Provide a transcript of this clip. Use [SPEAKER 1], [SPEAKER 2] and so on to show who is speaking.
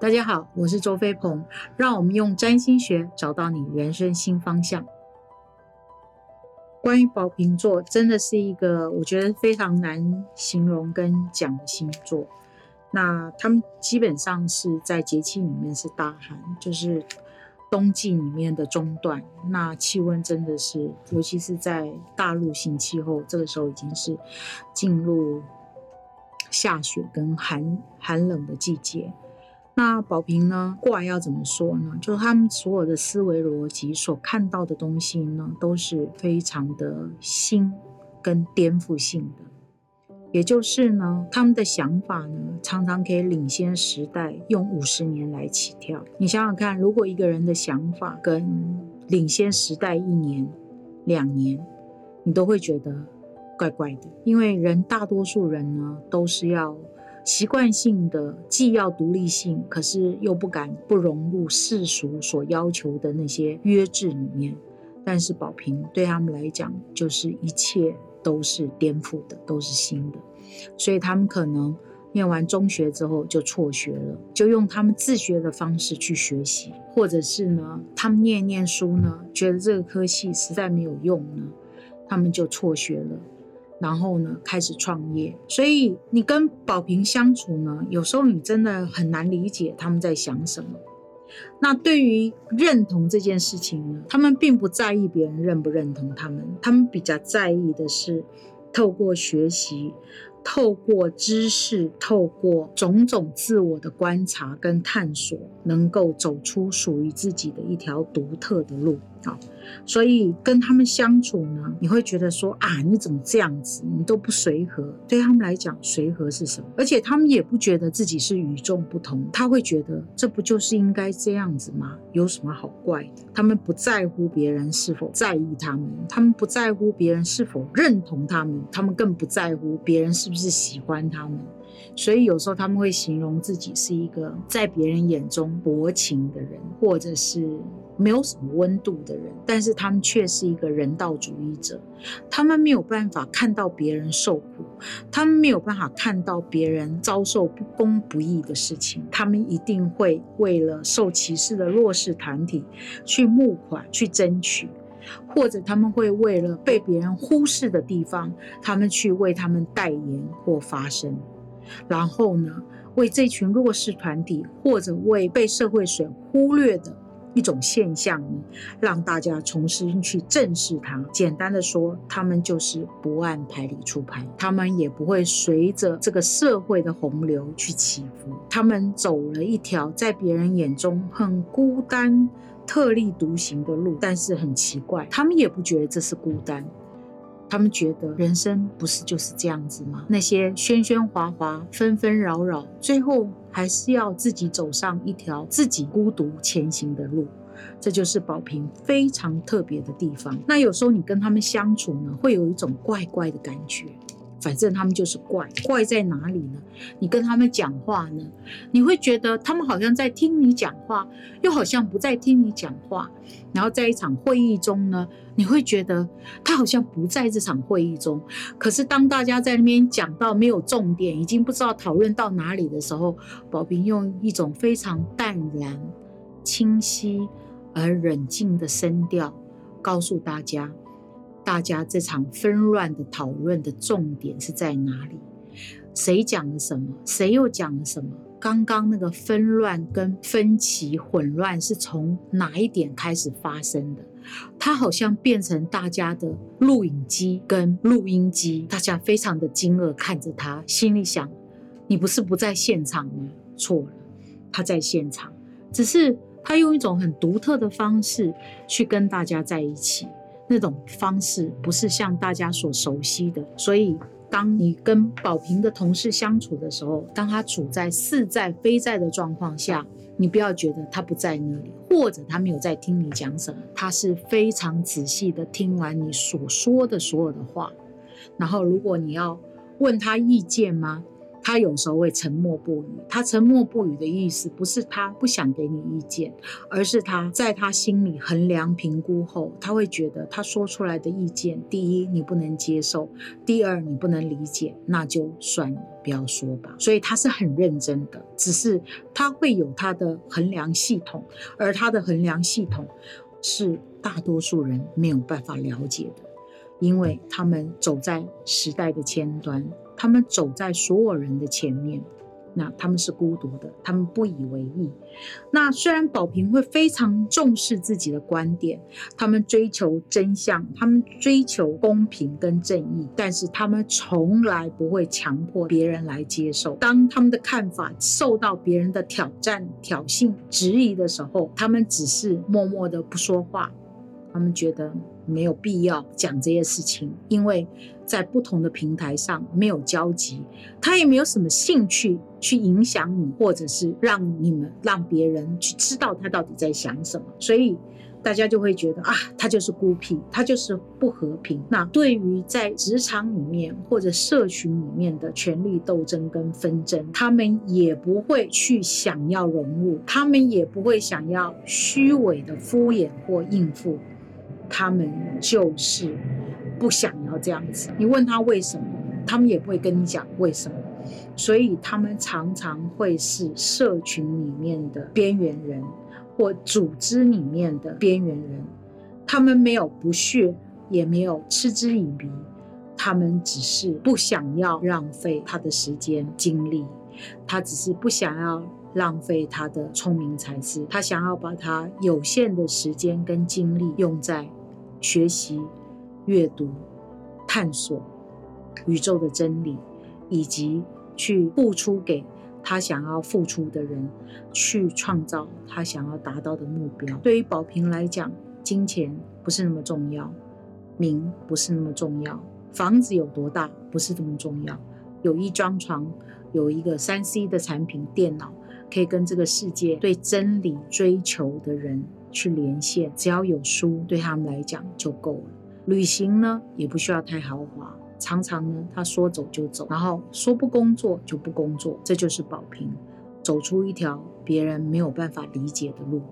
[SPEAKER 1] 大家好，我是周飞鹏，让我们用占星学找到你人生新方向。关于宝瓶座，真的是一个我觉得非常难形容跟讲的星座。那他们基本上是在节气里面是大寒，就是冬季里面的中段。那气温真的是，尤其是在大陆性气候，这个时候已经是进入下雪跟寒寒冷的季节。那宝瓶呢？过来要怎么说呢？就是他们所有的思维逻辑所看到的东西呢，都是非常的新跟颠覆性的。也就是呢，他们的想法呢，常常可以领先时代，用五十年来起跳。你想想看，如果一个人的想法跟领先时代一年、两年，你都会觉得怪怪的，因为人大多数人呢，都是要。习惯性的既要独立性，可是又不敢不融入世俗所要求的那些约制里面。但是宝瓶对他们来讲，就是一切都是颠覆的，都是新的。所以他们可能念完中学之后就辍学了，就用他们自学的方式去学习，或者是呢，他们念念书呢，觉得这个科系实在没有用呢，他们就辍学了。然后呢，开始创业。所以你跟宝瓶相处呢，有时候你真的很难理解他们在想什么。那对于认同这件事情呢，他们并不在意别人认不认同他们，他们比较在意的是透过学习。透过知识，透过种种自我的观察跟探索，能够走出属于自己的一条独特的路啊！所以跟他们相处呢，你会觉得说啊，你怎么这样子？你都不随和。对他们来讲，随和是什么？而且他们也不觉得自己是与众不同，他会觉得这不就是应该这样子吗？有什么好怪的？他们不在乎别人是否在意他们，他们不在乎别人是否认同他们，他们更不在乎别人是。不是喜欢他们，所以有时候他们会形容自己是一个在别人眼中薄情的人，或者是没有什么温度的人。但是他们却是一个人道主义者，他们没有办法看到别人受苦，他们没有办法看到别人遭受不公不义的事情，他们一定会为了受歧视的弱势团体去募款去争取。或者他们会为了被别人忽视的地方，他们去为他们代言或发声，然后呢，为这群弱势团体或者为被社会所忽略的一种现象呢，让大家重新去正视它。简单的说，他们就是不按牌理出牌，他们也不会随着这个社会的洪流去起伏，他们走了一条在别人眼中很孤单。特立独行的路，但是很奇怪，他们也不觉得这是孤单，他们觉得人生不是就是这样子吗？那些喧喧哗哗、纷纷扰扰，最后还是要自己走上一条自己孤独前行的路，这就是宝瓶非常特别的地方。那有时候你跟他们相处呢，会有一种怪怪的感觉。反正他们就是怪，怪在哪里呢？你跟他们讲话呢，你会觉得他们好像在听你讲话，又好像不在听你讲话。然后在一场会议中呢，你会觉得他好像不在这场会议中。可是当大家在那边讲到没有重点，已经不知道讨论到哪里的时候，宝平用一种非常淡然、清晰而冷静的声调告诉大家。大家这场纷乱的讨论的重点是在哪里？谁讲了什么？谁又讲了什么？刚刚那个纷乱跟分歧混乱是从哪一点开始发生的？它好像变成大家的录影机跟录音机，大家非常的惊愕看着他，心里想：你不是不在现场吗？错了，他在现场，只是他用一种很独特的方式去跟大家在一起。那种方式不是像大家所熟悉的，所以当你跟宝平的同事相处的时候，当他处在似在非在的状况下，你不要觉得他不在那里，或者他没有在听你讲什么，他是非常仔细的听完你所说的所有的话，然后如果你要问他意见吗？他有时候会沉默不语。他沉默不语的意思，不是他不想给你意见，而是他在他心里衡量评估后，他会觉得他说出来的意见，第一你不能接受，第二你不能理解，那就算了。不要说吧。所以他是很认真的，只是他会有他的衡量系统，而他的衡量系统是大多数人没有办法了解的，因为他们走在时代的前端，他们走在所有人的前面。那他们是孤独的，他们不以为意。那虽然宝平会非常重视自己的观点，他们追求真相，他们追求公平跟正义，但是他们从来不会强迫别人来接受。当他们的看法受到别人的挑战、挑衅、质疑的时候，他们只是默默的不说话。他们觉得没有必要讲这些事情，因为在不同的平台上没有交集，他也没有什么兴趣去影响你，或者是让你们让别人去知道他到底在想什么，所以大家就会觉得啊，他就是孤僻，他就是不和平。那对于在职场里面或者社群里面的权力斗争跟纷争，他们也不会去想要融入，他们也不会想要虚伪的敷衍或应付。他们就是不想要这样子。你问他为什么，他们也不会跟你讲为什么。所以他们常常会是社群里面的边缘人，或组织里面的边缘人。他们没有不屑，也没有嗤之以鼻，他们只是不想要浪费他的时间精力，他只是不想要。浪费他的聪明才智，他想要把他有限的时间跟精力用在学习、阅读、探索宇宙的真理，以及去付出给他想要付出的人，去创造他想要达到的目标。对于宝平来讲，金钱不是那么重要，名不是那么重要，房子有多大不是这么重要，有一张床，有一个三 C 的产品，电脑。可以跟这个世界对真理追求的人去连线，只要有书，对他们来讲就够了。旅行呢，也不需要太豪华，常常呢，他说走就走，然后说不工作就不工作，这就是保平，走出一条别人没有办法理解的路。